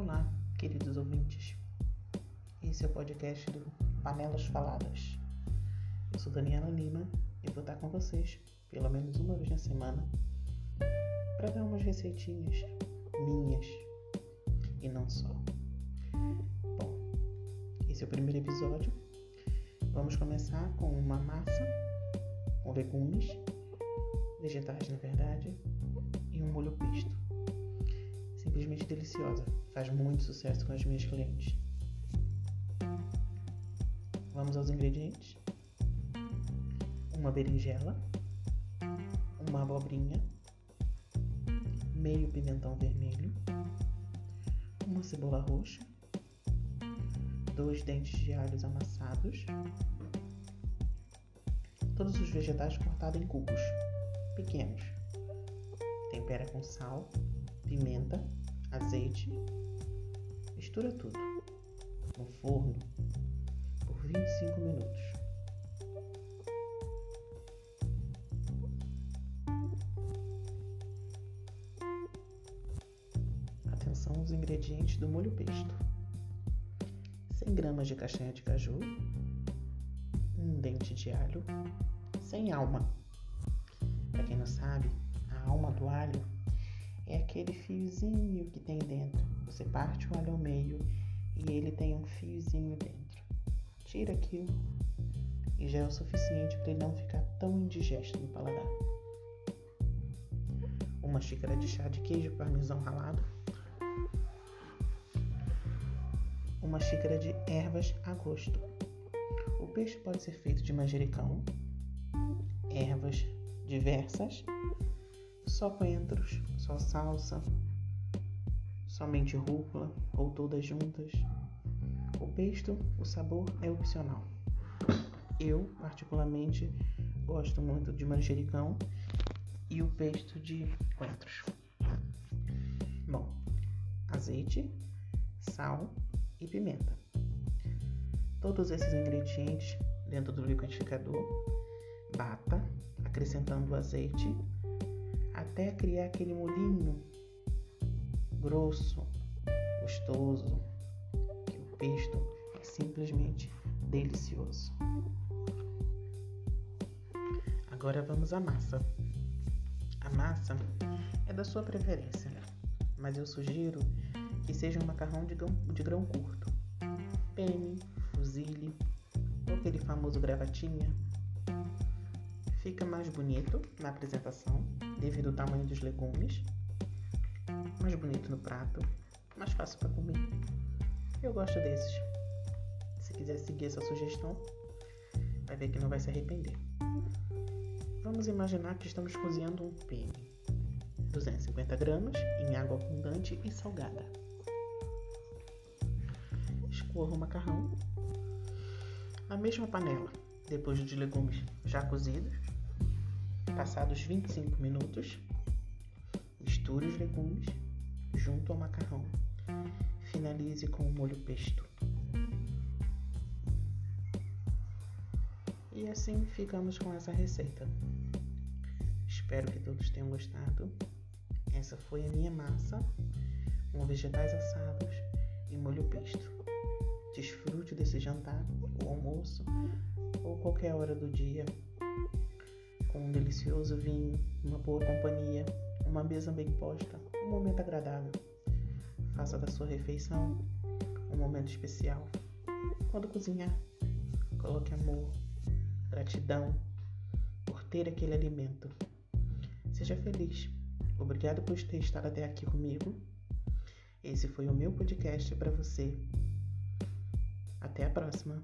Olá, queridos ouvintes. Esse é o podcast do Panelas Faladas. Eu sou Daniela Lima e vou estar com vocês, pelo menos uma vez na semana, para dar umas receitinhas minhas e não só. Bom, esse é o primeiro episódio. Vamos começar com uma massa com legumes, vegetais na verdade, e um molho pesto. Simplesmente deliciosa, faz muito sucesso com as minhas clientes. Vamos aos ingredientes: uma berinjela, uma abobrinha, meio pimentão vermelho, uma cebola roxa, dois dentes de alhos amassados, todos os vegetais cortados em cubos pequenos. Tempera com sal, pimenta, azeite, mistura tudo no forno por 25 minutos. Atenção aos ingredientes do molho pesto: 100 gramas de castanha de caju, um dente de alho, sem alma. É aquele fiozinho que tem dentro. Você parte o alho ao meio e ele tem um fiozinho dentro. Tira aquilo e já é o suficiente para ele não ficar tão indigesto no paladar. Uma xícara de chá de queijo parmesão ralado. Uma xícara de ervas a gosto. O peixe pode ser feito de manjericão, ervas diversas, só coentros, só salsa, somente rúcula ou todas juntas. O pesto, o sabor é opcional. Eu, particularmente, gosto muito de manjericão e o pesto de coentros. Bom, azeite, sal e pimenta. Todos esses ingredientes dentro do liquidificador, bata, acrescentando o azeite até criar aquele molinho grosso, gostoso, que o pesto é simplesmente delicioso. Agora vamos à massa. A massa é da sua preferência, mas eu sugiro que seja um macarrão de grão, de grão curto. Penne, fusilli ou aquele famoso gravatinha. Fica mais bonito na apresentação devido ao tamanho dos legumes, mais bonito no prato, mais fácil para comer. Eu gosto desses. Se quiser seguir essa sugestão, vai ver que não vai se arrepender. Vamos imaginar que estamos cozinhando um penne, 250 gramas em água abundante e salgada. Escorra o macarrão na mesma panela, depois dos legumes já cozidos. Passados 25 minutos, misture os legumes junto ao macarrão. Finalize com o molho pesto. E assim ficamos com essa receita. Espero que todos tenham gostado. Essa foi a minha massa com vegetais assados e molho pesto. Desfrute desse jantar, ou almoço, ou qualquer hora do dia, com um delicioso vinho, uma boa companhia, uma mesa bem posta, um momento agradável. Faça da sua refeição um momento especial. Quando cozinhar, coloque amor, gratidão por ter aquele alimento. Seja feliz. Obrigado por ter estado até aqui comigo. Esse foi o meu podcast para você. Até a próxima.